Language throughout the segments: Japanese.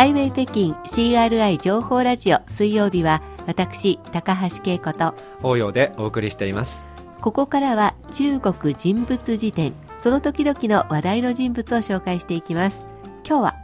ハイウェイ北京 CRI 情報ラジオ水曜日は私高橋恵子と応用でお送りしています。ここからは中国人物辞典その時々の話題の人物を紹介していきます。今日は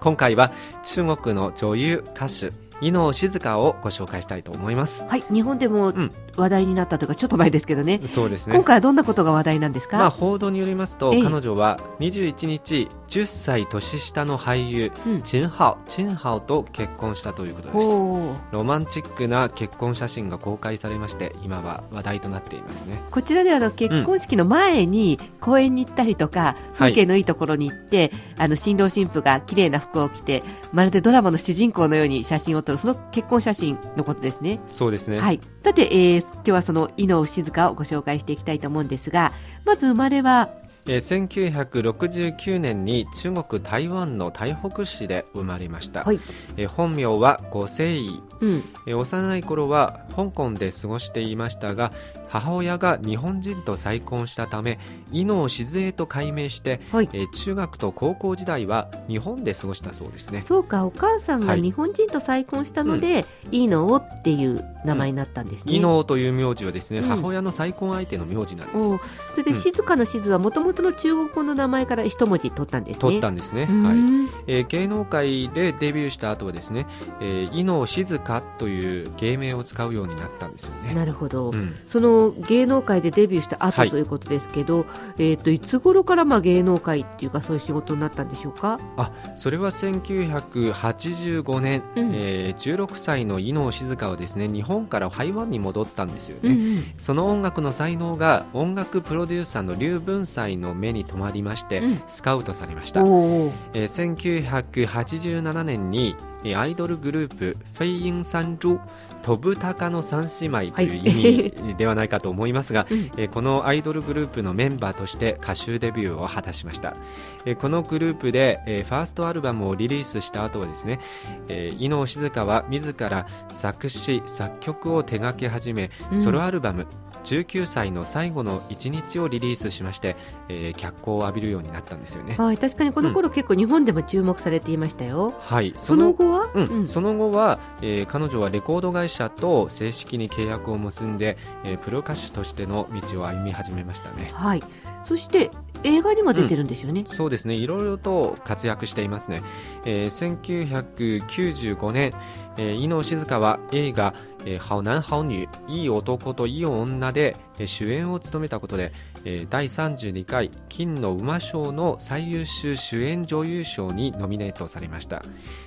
今回は中国の女優歌手伊能静香をご紹介したいと思います。はい日本でも話題になったというかちょっと前ですけどね、そうですね。今回はどんなことが話題なんですか、まあ、報道によりますとええ。彼女は21日10歳年下の俳優、うん。チンハオチンハオと結婚したということです。ロマンチックな結婚写真が公開されまして今は話題となっていますね。こちらではあの結婚式の前に公園に行ったりとか、風景のいいところに行って、あの新郎新婦が綺麗な服を着てまるでドラマの主人公のように写真を撮るその結婚写真のことですね。そうですね。はい、さて、えー今日はその伊能静香をご紹介していきたいと思うんですがまず生まれはえー1969年に中国台湾の台北市で生まれました、はい。えー本名は呉誠意うん。えー幼い頃は香港で過ごしていましたが母親が日本人と再婚したため伊能静江と改名して、はい。えー中学と高校時代は日本で過ごしたそうですね。そうかお母さんがはい。日本人と再婚したので、いいのっていう名前になったんですね。伊能という名字はですね、うん。母親の再婚相手の名字なんです、それでうん。静かの静はもともとの中国語の名前から一文字取ったんですね。取ったんですね、はい。んえー芸能界でデビューした後はですね、えー伊能静香という芸名を使うようになったんですよね。なるほど、うん。その芸能界でデビューした後はい。ということですけど、えっ、といつ頃からまあ芸能界っていうかそういう仕事になったんでしょうか？それは1985年、うん。えー16歳の伊能静香はですね日本から台湾に戻ったんですよね、うんうん。その音楽の才能が音楽プロデューサーの劉文才の目に留まりまして、うん。スカウトされました、えー1987年にえーアイドルグループフェイイン三珠飛ぶ鷹の三姉妹という意味ではないかと思いますが、うん。えーこのアイドルグループのメンバーとして歌手デビューを果たしました、えーこのグループで、えーファーストアルバムをリリースした後はですね、えー伊能静香は自ら作詞作曲を手掛け始め、うん。ソロアルバム19歳の最後の一日をリリースしまして、えー脚光を浴びるようになったんですよね。はい、確かにこの頃、結構日本でも注目されていましたよ。はいその後は、うんうん。その後は、えー彼女はレコード会社と正式に契約を結んで、えープロ歌手としての道を歩み始めましたね。はい、そして映画にも出てるんですよね。そうですね。いろいろと活躍していますね、えー1995年、えー伊能静香は映画「えー好男好女いい男といい女で」えー主演を務めたことで、えー第32回金の馬賞の最優秀主演女優賞にノミネートされました、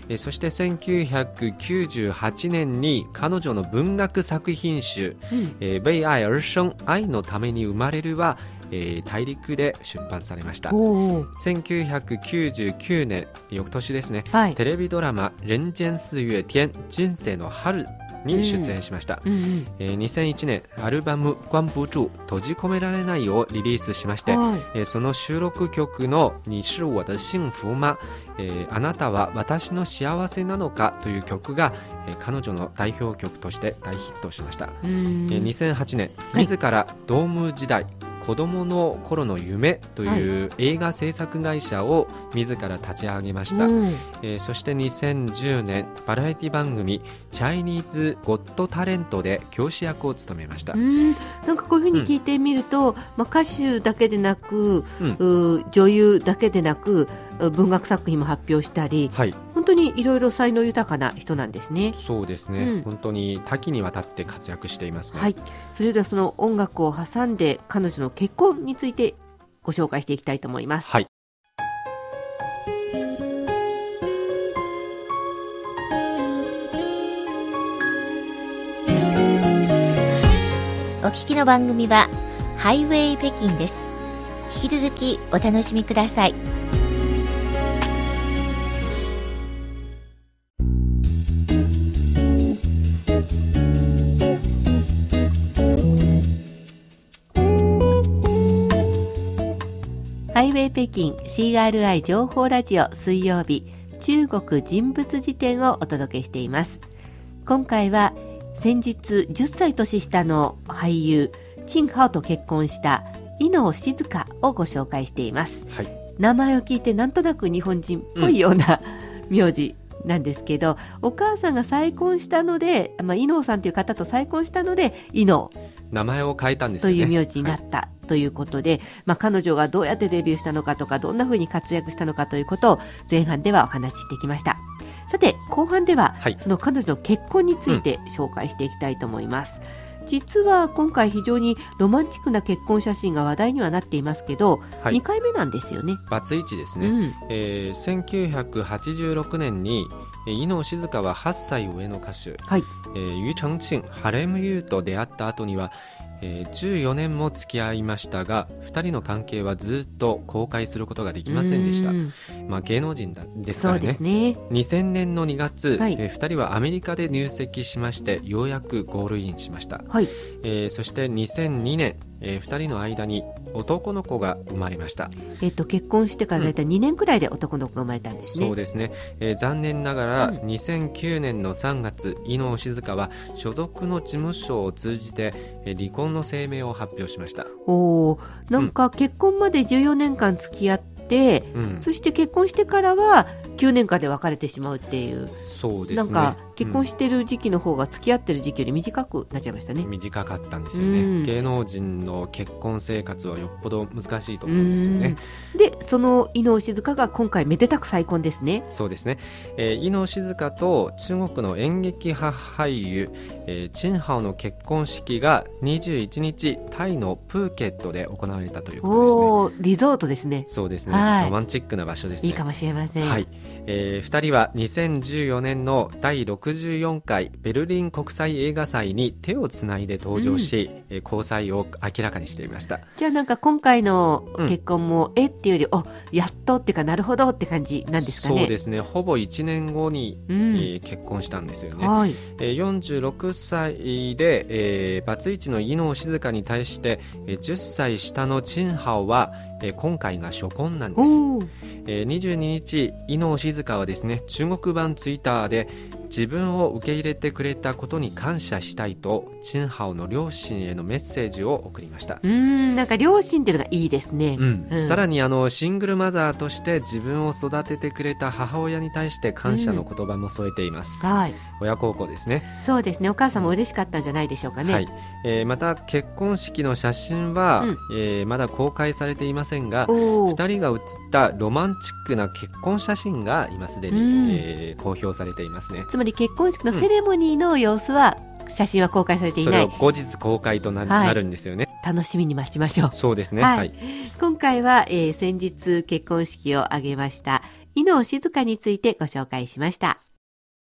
えーそして1998年に彼女の文学作品集うん「えー为愛而生愛のために生まれるは」えー大陸で出版されました。おー。1999年翌年ですね。はい、テレビドラマ「人間四月天人生の春」に出演しました、うんうんえー2001年アルバム「关不住閉じ込められない」をリリースしまして、はい。えーその収録曲の「你是我的幸福吗」えーあなたは私の幸せなのか」という曲が、えー彼女の代表曲として大ヒットしました。うん。えー2008年、はい。自らドーム時代子供の頃の夢という映画制作会社を自ら立ち上げました、うん。えーそして2010年バラエティ番組「チャイニーズ・ゴット・タレント」で教師役を務めました、うん、なんかこういうふうに聞いてみると、まあ、歌手だけでなく、うん。う女優だけでなくう文学作品も発表したりはい。本当にいろいろ才能豊かな人なんですね。そうですね、うん。本当に多岐にわたって活躍していますね、はい、それではその音楽を挟んで彼女の結婚についてご紹介していきたいと思います。はい。お聞きの番組はハイウェイ北京です。引き続きお楽しみくださいハイウェイ北京 CRI 情報ラジオ水曜日中国人物辞典をお届けしています。今回は先日10歳年下の俳優チンハオと結婚した伊能静香をご紹介しています。はい。名前を聞いてなんとなく日本人っぽいような名字なんですけどお母さんが再婚したので、まあ、伊能さんという方と再婚したので伊能。名前を変えたんですよね。という名字になった、ということで、まあ、彼女がどうやってデビューしたのかとかどんな風に活躍したのかということを前半ではお話ししてきました。さて後半では、はい。その彼女の結婚について紹介していきたいと思います、実は今回非常にロマンチックな結婚写真が話題にはなっていますけど、はい。2回目なんですよね。バツイチですね、うん、えー1986年にえー伊能静香は8歳上の歌手、はい。えー、ユチャンチンハレムユーと出会った後には、えー14年も付き合いましたが2人の関係はずっと公開することができませんでした。う、まあ、芸能人だですからね。すね。2000年の2月、はい。え2人はアメリカで入籍しましてようやくゴールインしました、はい。えーそして2002年、え2人の間に男の子が生まれました。えっと結婚してからだいたい2年くらいで男の子が生まれたんですね。そうですね、えー残念ながら、うん。2009年の3月伊能静香は所属の事務所を通じて、えー離婚の声明を発表しました、おお、なんか結婚まで14年間付き合って、うん、そして結婚してからは9年間で別れてしまうっていう、そうですね。なんか結婚ししてる時期の方が付き合ってる時期より短くなっちゃいましたね。短かったんですよね、うん。芸能人の結婚生活はよっぽど難しいと思うんですよね。うん。で、その伊能静香が今回めでたく再婚ですね。そうですね、えー、伊能静香と中国の演劇派俳優、えー、チンハオの結婚式が21日タイのプーケットで行われたということですね。リゾートですね。そうですね、はい。ロマンチックな場所ですね。いいかもしれません。はい、え2人は2014年の第64回ベルリン国際映画祭に手をつないで登場し、えー交際を明らかにしていました。じゃあなんか今回のうん。結婚も、えっていうより、おやっとっていうかなるほどって感じなんですかね。そうですね。ほぼ1年後に、うん。えー結婚したんですよね、はい。えー46歳で、えーバツイチの伊能静香に対して、えー10歳下のチンハオは、えー今回が初婚なんです。えー22日、伊能静香はですね中国版ツイッターで自分を受け入れてくれたことに感謝したいとチンハオの両親へのメッセージを送りました。うーん、なんか両親っていうのがいいですね。うんうんさらにあのシングルマザーとして自分を育ててくれた母親に対して感謝の言葉も添えています、はい。親孝行ですねそうですね。お母さんも嬉しかったんじゃないでしょうかね。はいえーまた結婚式の写真は、うんえーまだ公開されていませんがおお。2人が写ったロマンチックな結婚写真が今すでに、うんえー公表されていますねつまり結婚式のセレモニーの様子は、写真は公開されていないそれを。後日公開とな,、はいなるんですよね楽しみに待ちましょう。そうですねはいはい、今回は、えー先日結婚式を挙げました伊能静香についてご紹介しました。